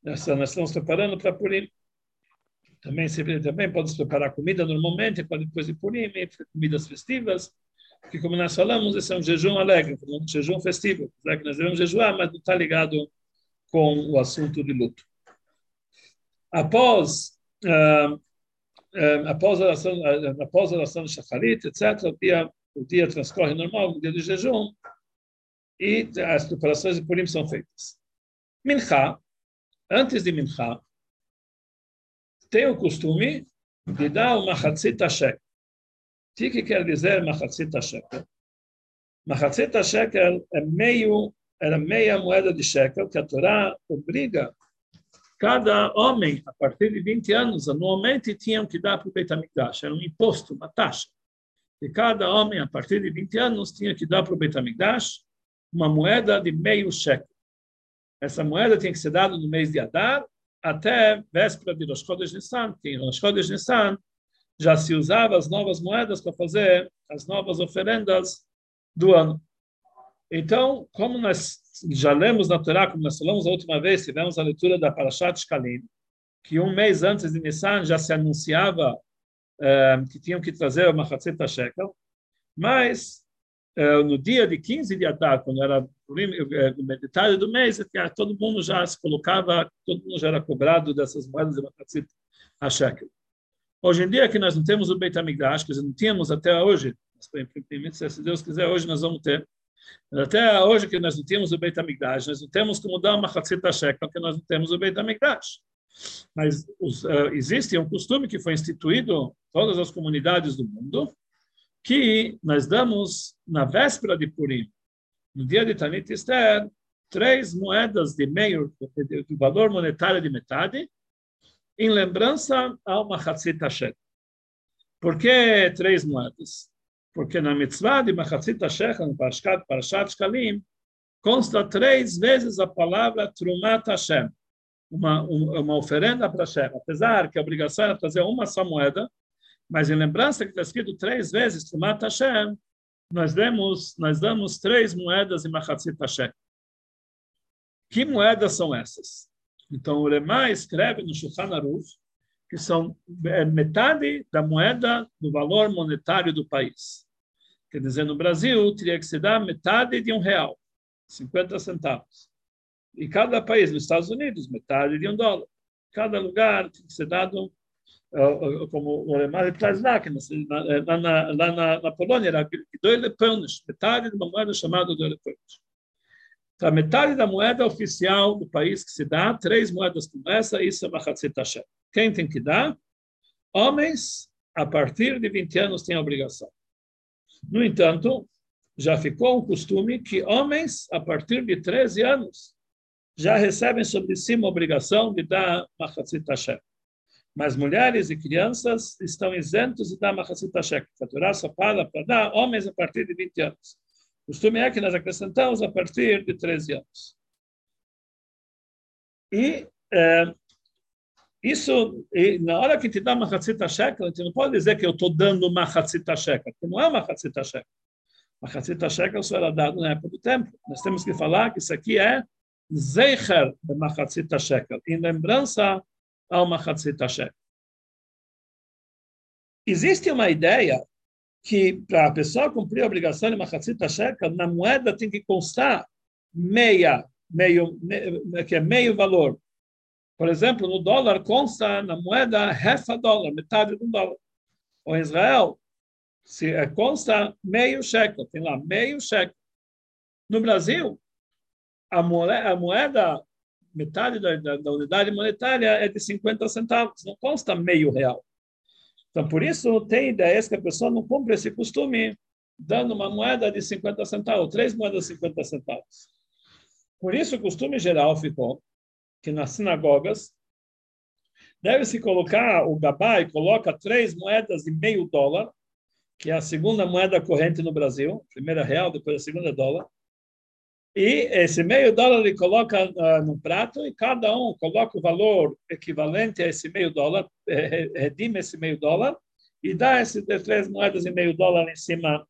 nós, estamos preparando para Purim. Também, se, também pode se preparar comida normalmente, depois de Purim, comidas festivas, porque, como nós falamos, esse é um jejum alegre, um jejum festivo. Que nós devemos jejuar, mas não está ligado com o assunto de luto. Após, uh, após, a oração, uh, após a oração de Shacharit, etc., o dia, o dia transcorre normal, o dia de jejum, e as preparações de Purim são feitas. Mincha, antes de Mincha, tem o costume de dar uma Hatzita Shekel. O que quer dizer Machatzita Shekel? Machatzita Shekel é meio, era meia moeda de Shekel que a Torá obriga cada homem, a partir de 20 anos, anualmente, tinham que dar para o Beit HaMikdash. Era um imposto, uma taxa. E cada homem, a partir de 20 anos, tinha que dar para o Beit HaMikdash uma moeda de meio shekel. Essa moeda tem que ser dada no mês de Adar até véspera de Rosh Chodesh Nissan, que em Rosh Chodesh Nissan já se usava as novas moedas para fazer as novas oferendas do ano. Então, como nós já lemos na Torá, como nós falamos a última vez, tivemos a leitura da Parashat Shkalim, que um mês antes de Nissan já se anunciava eh, que tinham que trazer uma Hatzeta Shekel, mas eh, no dia de 15 de Adar, quando era eh, metade do mês, todo mundo já se colocava, todo mundo já era cobrado dessas moedas de Matatzit a shekel. Hoje em dia, que nós não temos o Beit HaMikdash, que não tínhamos até hoje, se Deus quiser, hoje nós vamos ter, até hoje que nós não temos o Beit HaMikdash, nós não temos como dar uma Hatzita Shekel, que nós não temos o Beit HaMikdash. Mas os, uh, existe um costume que foi instituído em todas as comunidades do mundo, que nós damos na véspera de Purim, no dia de Tanit Esther, três moedas de meio, de valor monetário de metade, em lembrança a uma Hatzit Hashem. Por que três moedas? Porque na mitzvah de Machatzit Hashem, Parashat, Parashat Shkalim, consta três vezes a palavra Trumat Hashem, uma, uma oferenda para Hashem. Apesar que a obrigação era trazer uma só moeda, mas em lembrança que está escrito três vezes Trumat Hashem, nós demos, nós damos três moedas em Machatzit Hashem. Que moedas são essas? Então, o Lema escreve no Shulchan Aruch que são é, metade da moeda do valor monetário do país. Quer dizer, no Brasil, teria que se dar metade de um real, 50 centavos. E cada país, nos Estados Unidos, metade de um dólar. Cada lugar tem que ser dado, como o Alemão traz lá, que lá, na, lá na, na Polônia era dois lepões, metade de uma moeda chamada dois lepões. Então, metade da moeda oficial do país que se dá, três moedas como essa, isso é Machatzit Hashem. Quem tem que dar? Homens, a partir de 20 anos, têm a obrigação. No entanto, já ficou um costume que homens, a partir de 13 anos, já recebem sobre si uma obrigação de dar Machatzit Hashem. Mas mulheres e crianças estão isentos de dar Machatzit Hashem. A só fala para dar homens a partir de 20 anos. O costume é que nós acrescentamos a partir de 13 anos. E é, isso, na hora que te dá uma Hatzita Shekel, a gente não pode dizer que eu estou dando uma Hatzita Shekel, porque não é uma Hatzita Shekel. Uma Hatzita Shekel só era dado na época do tempo. Nós temos que falar que isso aqui é Zeicher de Machatzita Shekel, em lembrança ao Machatzita Shekel. Existe uma ideia que para a pessoa cumprir a obrigação de Machatzita Shekel, na moeda tem que constar meia, meio, que é meio valor. Por exemplo, no dólar consta na moeda half a dólar, metade do dólar. Ou em Israel, se é, consta meio shekel, tem lá meio shekel. No Brasil, a moeda, a moeda metade da, da, da, unidade monetária é de 50 centavos, não consta meio real. Então, por isso, tem ideias que a pessoa não cumpre esse costume, dando uma moeda de 50 centavos, três moedas de 50 centavos. Por isso, o costume geral ficou que nas sinagogas deve-se colocar, o gabai coloca três moedas de meio dólar, que é a segunda moeda corrente no Brasil, primeira real, depois a segunda dólar, e esse meio dólar ele coloca uh, no prato e cada um coloca o valor equivalente a esse meio dólar, eh, redime esse meio dólar e dá essas três moedas de meio dólar em cima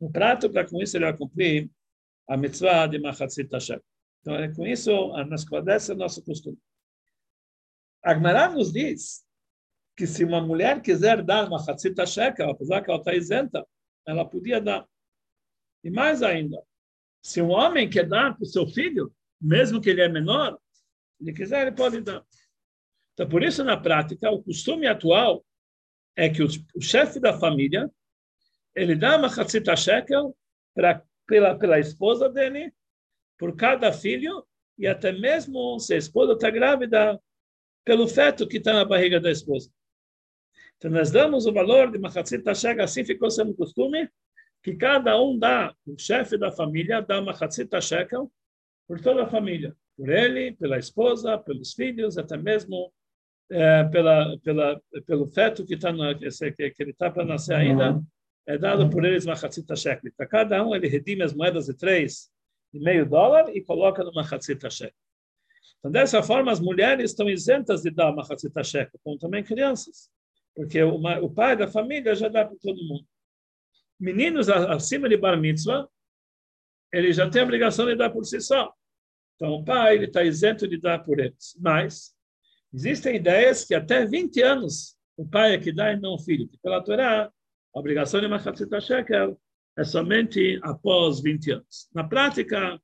no prato, para com isso ele vai cumprir a mitzvah de Machatzit Hashem. Então, é com isso, nós esclarece o nosso costume. Agmará nos diz que se uma mulher quiser dar uma Hatzita Shekel, apesar que ela está isenta, ela podia dar. E mais ainda, se um homem quer dar para o seu filho, mesmo que ele é menor, ele quiser, ele pode dar. Então, por isso, na prática, o costume atual é que o, o chefe da família, ele dá uma Hatzita Shekel pra, pela, pela esposa dele, por cada filho, e até mesmo se a esposa está grávida, pelo feto que está na barriga da esposa. Então, nós damos o valor de Machatzita Shega, assim ficou sendo costume, que cada um dá, o chefe da família dá uma Hatzita Shekel por toda a família, por ele, pela esposa, pelos filhos, até mesmo é, pela, pela, pelo feto que, tá na, que, que ele está para nascer ainda, é dado por eles uma Hatzita Shekel. Para cada um, ele redime as moedas de três meio dólar e coloca numa Hatzita Shekel. Então, dessa forma, as mulheres estão isentas de dar uma Hatzita Shekel, como também crianças, porque o, o pai da família já dá para todo mundo meninos acima de bar mitzvah, ele já tem a obrigação de dar por si só. Então, o pai está isento de dar por eles. Mas existem ideias que até 20 anos o pai é que dá e não o filho. Que pela Torá, a obrigação de Machatzita Shekel é somente após 20 anos. Na prática,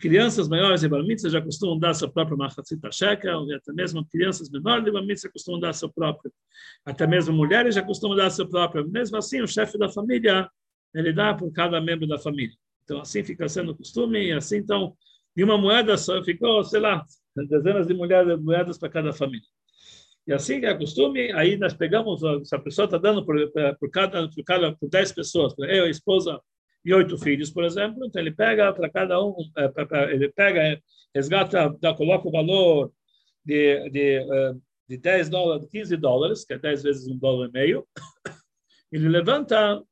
crianças maiores de bar mitzvah já costumam dar seu próprio machatzita shekel, e até mesmo crianças menores de bar mitzvah costumam dar seu próprio. Até mesmo mulheres já costumam dar seu próprio. Mesmo assim, o chefe da família, ele dá por cada membro da família. Então, assim fica sendo o costume, e assim, então, de uma moeda só ficou, sei lá, *laughs* dezenas de moedas, para cada família. E assim é costume, aí nós pegamos, se a pessoa está dando por, por, cada, por, cada, por 10 pessoas, eu, a esposa, e oito filhos, por exemplo, então ele pega para cada um, é, ele pega, resgata, dá, coloca o valor de, de, de 10 dólares, 15 dólares, que é 10 vezes um dólar e meio, *coughs* ele levanta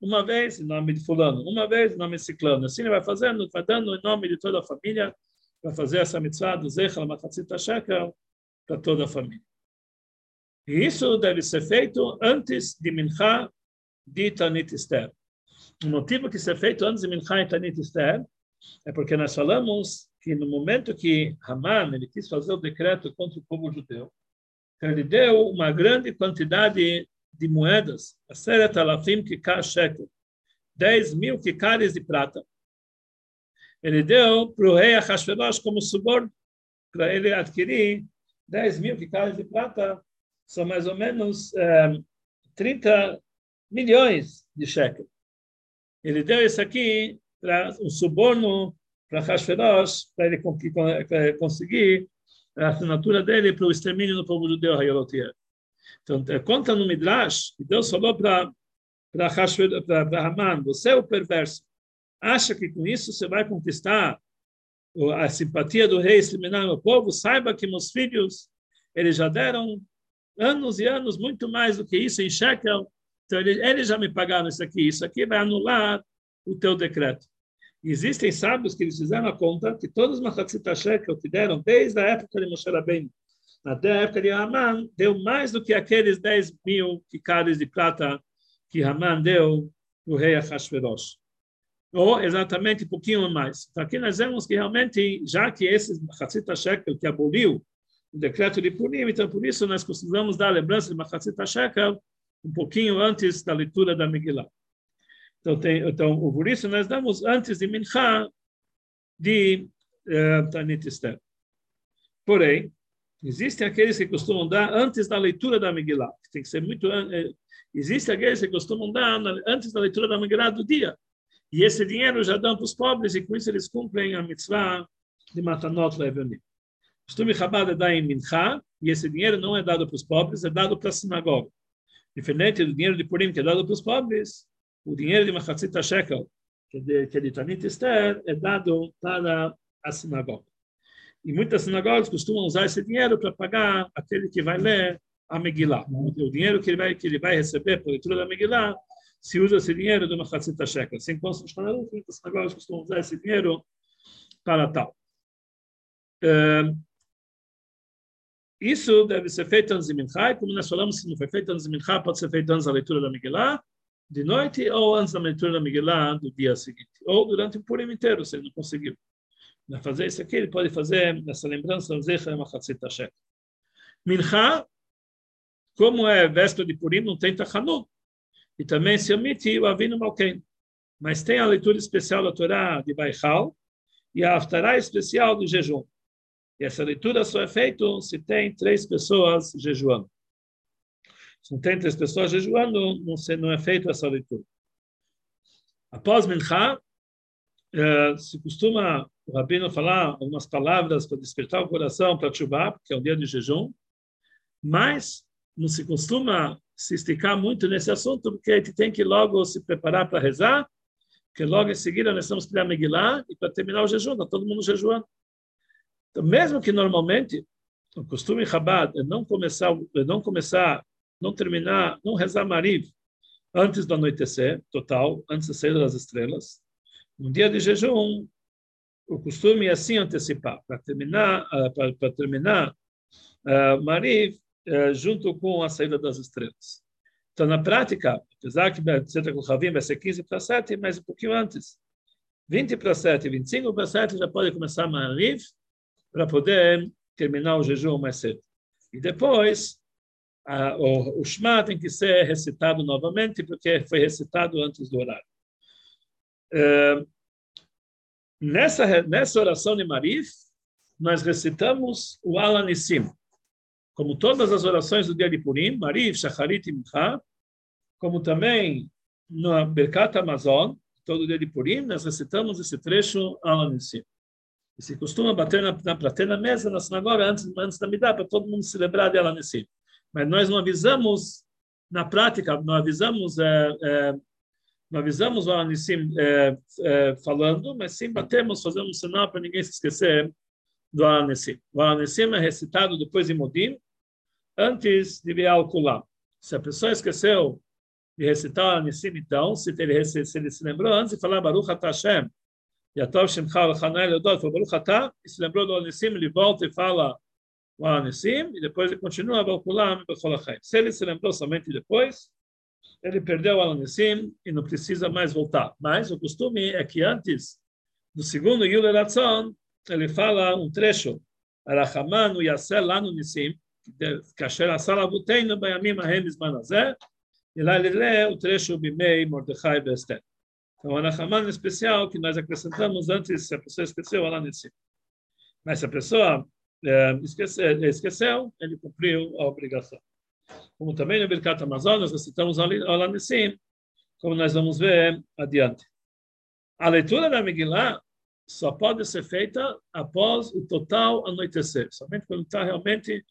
uma vez em nome de fulano, uma vez em nome de ciclano. Assim ele vai fazendo, vai dando em nome de toda a família, vai fazer essa mitzvah do Zechel Machatzit Shekel para toda a família. E isso deve ser feito antes de Mincha de Tanit Esther. O motivo que isso é feito antes de Mincha e Tanit Esther é porque nós falamos que no momento que Haman ele quis fazer o decreto contra o povo judeu, ele deu uma grande quantidade de moedas, a Seret Alafim Kikar Shekel, 10 mil kikares de prata. Ele deu para o rei Ahasverosh como suborno, para ele adquirir 10 mil kikares de prata, são mais ou menos é, eh, 30 milhões de shekel. Ele deu isso aqui para um suborno para Hashverosh, para ele conseguir a assinatura dele para o extermínio do povo judeu, Hayolotier. Então, é, conta no Midrash, que Deus falou para para Haman, você é o perverso. Acha que com isso você vai conquistar a simpatia do rei exterminar o povo? Saiba que meus filhos, eles já deram anos e anos, muito mais do que isso em shekel. Então, eles, já me pagaram isso aqui. Isso aqui vai anular o teu decreto. Existem sábios que eles fizeram a conta que todos os Machatzit Shekel que deram desde a época de Moshe Rabbeinu até a época de Haman, deu mais do que aqueles 10 mil kikares de prata que Haman deu para o rei Ahasverosh. Ou exatamente um pouquinho mais. Então aqui nós vemos que realmente, já que esse Machatzit Shekel que aboliu o decreto de Purim, então por isso nós costumamos dar a lembrança de Machatzit Shekel um pouquinho antes da leitura da Megillah. Então, tem, então por isso nós damos antes de Mincha de uh, Tanit Esther. Porém, existem aqueles que costumam dar antes da leitura da Megillah, que tem que ser muito... Uh, existem aqueles que costumam dar antes da leitura da Megillah do dia. E esse dinheiro já dão para os pobres e com isso eles cumprem a mitzvah de Matanot Levonim. Costume Chabad é dar em Mincha e esse dinheiro não é dado para os pobres, é dado para a sinagoga. Diferente do dinheiro de Purim que é dado para os pobres, o dinheiro de Machatzit Shekel, que é de, que é de Tanit Esther, é dado para a sinagoga. E muitas sinagogas costumam usar esse dinheiro para pagar aquele que vai ler a Megillah. O dinheiro que ele vai, que ele vai receber por leitura da Megillah, se usa esse dinheiro de Machatzit Shekel. Assim como muitas sinagogas costumam usar esse dinheiro para tal. Uh, isso deve ser feito antes de Minchá, como nós falamos, se não foi feito antes de Minchá, pode ser feito antes da leitura da Megillah, de noite, ou antes da leitura da Megillah do dia seguinte, ou durante o Purim inteiro, se ele não conseguiu. Para fazer isso aqui, ele pode fazer essa lembrança. Minchá, como é véspera de Purim, não tem Tachanut. E também se omite o Avinu Malken. Mas tem a leitura especial da Torá de Baihal e a Haftará especial do jejum. E essa leitura só é feita se tem três pessoas jejuando. Se não tem três pessoas jejuando, não, se, não é feita essa leitura. Após Mincha, eh, se costuma o Rabino falar algumas palavras para despertar o coração para Tchubá, que é um dia de jejum, mas não se costuma se esticar muito nesse assunto, porque a gente tem que logo se preparar para rezar, porque logo em seguida nós estamos para Megillah e para terminar o jejum, está todo mundo jejuando. Então, mesmo que normalmente o costume Chabad é não começar, é não começar, não terminar, não rezar Mariv antes do anoitecer, total, antes da saída das estrelas. Um dia de jejum, o costume é assim antecipar, para terminar, uh, para, terminar uh, Mariv uh, junto com a saída das estrelas. Então, na prática, apesar que com Ravim vai ser 15 para 7, mas um pouquinho antes. 20 para 7, 25 para 7 já pode começar Mariv, para poder terminar o jejum mais cedo. E depois, a, o, o Shema tem que ser recitado novamente, porque foi recitado antes do horário. É, nessa, nessa oração de Marif, nós recitamos o Alanissim. Como todas as orações do dia de Purim, Marif, Shacharit e Mincha, como também no Berkat Amazon, todo dia de Purim, nós recitamos esse trecho Alanissim. E se costuma bater na, na, na mesa na sinagoga antes, antes da Midah, para todo mundo se lembrar dela nesse. Mas nós não avisamos, na prática, não avisamos, é, é, não avisamos o Anissim é, é, falando, mas sim batemos, fazemos um sinal para ninguém se esquecer do Anissim. O Anissim é recitado depois de Modim, antes de Bial Kulam. Se a pessoa esqueceu e recitar Anissim, então, se ele, se ele se lembrou antes de falar Baruch Atah Hashem, Yatov Shemcha L'Chanai Leodot, falou Baruch Atah, e se lembrou do Anissim, ele volta e fala o Anissim, e depois ele continua Balkulam Becholachem. Se ele se lembrou somente depois, ele perdeu o Anissim e não precisa mais voltar. Mas o costume é que antes do segundo Yul Ratzon, ele fala um trecho, Arachamanu Yasser lá no Nissim, כאשר עשה לאבותינו בימים ההם בזמן הזה, אלא לראה o trecho Bimei, Mordechai e Esther. Então, a Nahaman especial que nós acrescentamos antes, se a pessoa esqueceu, ela nesse. Mas se a pessoa é, esqueceu, esqueceu, ele cumpriu a obrigação. Como também no Birkat Amazonas, nós recitamos Ola Nissim, como nós vamos ver adiante. A leitura da Megillah só pode ser feita após o total anoitecer, somente quando está realmente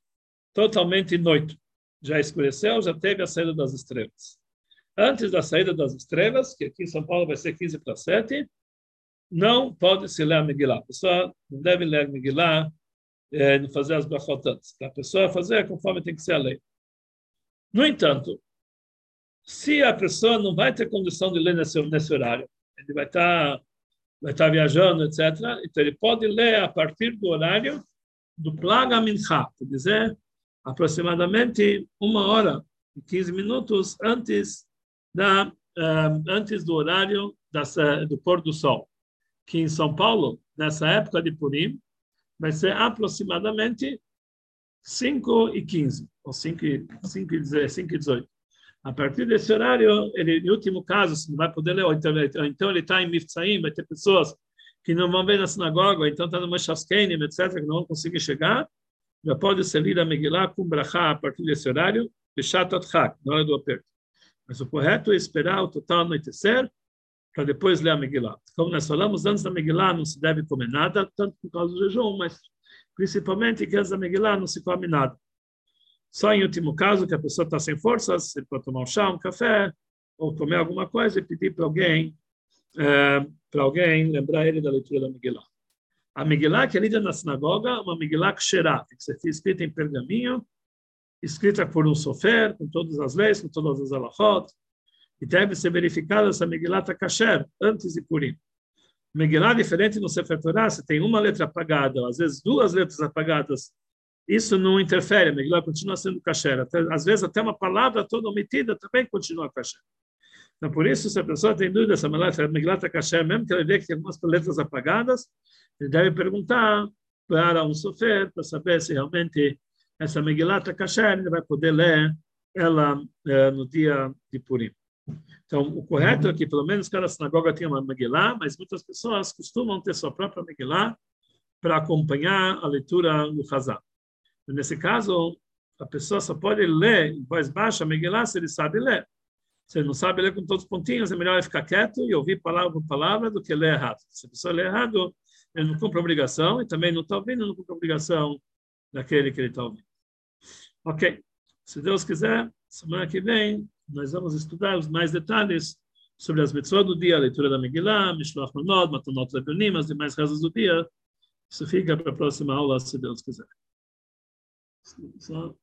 totalmente noite. Já escureceu, já teve a saída das estrelas. Antes da saída das estrelas, que aqui em São Paulo vai ser 15 para 7, não pode se ler a Megillah. A pessoa não deve ler a Megillah, é, fazer as brachot antes. A pessoa fazer conforme tem que ser a lei. No entanto, se a pessoa não vai ter condição de ler nesse, nesse horário, ele vai estar, vai estar viajando, etc., então ele pode ler a partir do horário do Plaga Mincha, quer dizer, aproximadamente uma hora e 15 minutos antes, da, uh, antes do horário da, do pôr do sol, que em São Paulo, nessa época de Purim, vai ser aproximadamente 5 e 15, ou 5 e, 5 e 18. A partir desse horário, ele, em último caso, se não vai poder ler, então, então ele está em Mifsaim, vai ter pessoas que não vão ver na sinagoga, então está no Mashaskenim, etc., que não vão conseguir chegar, já pode ser lida a Megillah com brachá a partir desse horário, fechado Hak, na hora do aperto. Mas o correto é esperar o total anoitecer para depois ler a Megillah. Como nós falamos, antes da Megillah não se deve comer nada, tanto por causa do jejum, mas principalmente que antes da Megillah não se come nada. Só em último caso, que a pessoa está sem forças, ele pode tomar um chá, um café, ou comer alguma coisa e pedir para alguém, é, para alguém lembrar ele da leitura da Megillah. A Megillah que é lida na sinagoga é uma Megillah Ksherá, tem que ser escrita em pergaminho, escrita por um sofer, com todas as leis, com todas as alahot, e deve ser verificada essa Megillah está kasher, antes de Purim. Megillah, diferente no Sefer Torah, se tem uma letra apagada, às vezes duas letras apagadas, isso não interfere, a Megillah continua sendo kasher. Até, às vezes até uma palavra toda omitida também continua kasher. Então, por isso, se a pessoa tem dúvida se a Megillah está kasher, mesmo que ela vê que tem algumas letras apagadas, ele deve perguntar para um sofer para saber se realmente essa Megillah está kasher, ele vai poder ler ela eh, no dia de Purim. Então, o correto é que pelo menos cada sinagoga tenha uma Megillah, mas muitas pessoas costumam ter sua própria Megillah para acompanhar a leitura do Hazar. Nesse caso, a pessoa só pode ler em voz baixa a Megillah se ele sabe ler. Se ele não sabe ler com todos os pontinhos, é melhor ele ficar quieto e ouvir palavra por palavra do que ler errado. Se a pessoa ler errado, ele não cumpre a obrigação, e também não está ouvindo, não cumpre a obrigação daquele que ele está ouvindo. Ok. Se Deus quiser, semana que vem, nós vamos estudar os mais detalhes sobre as mitzvot do dia, a leitura da Megillah, Mishloach Manot, Matanot Lebunim, as demais rezas do dia. Isso fica para a próxima aula, se Deus quiser. Só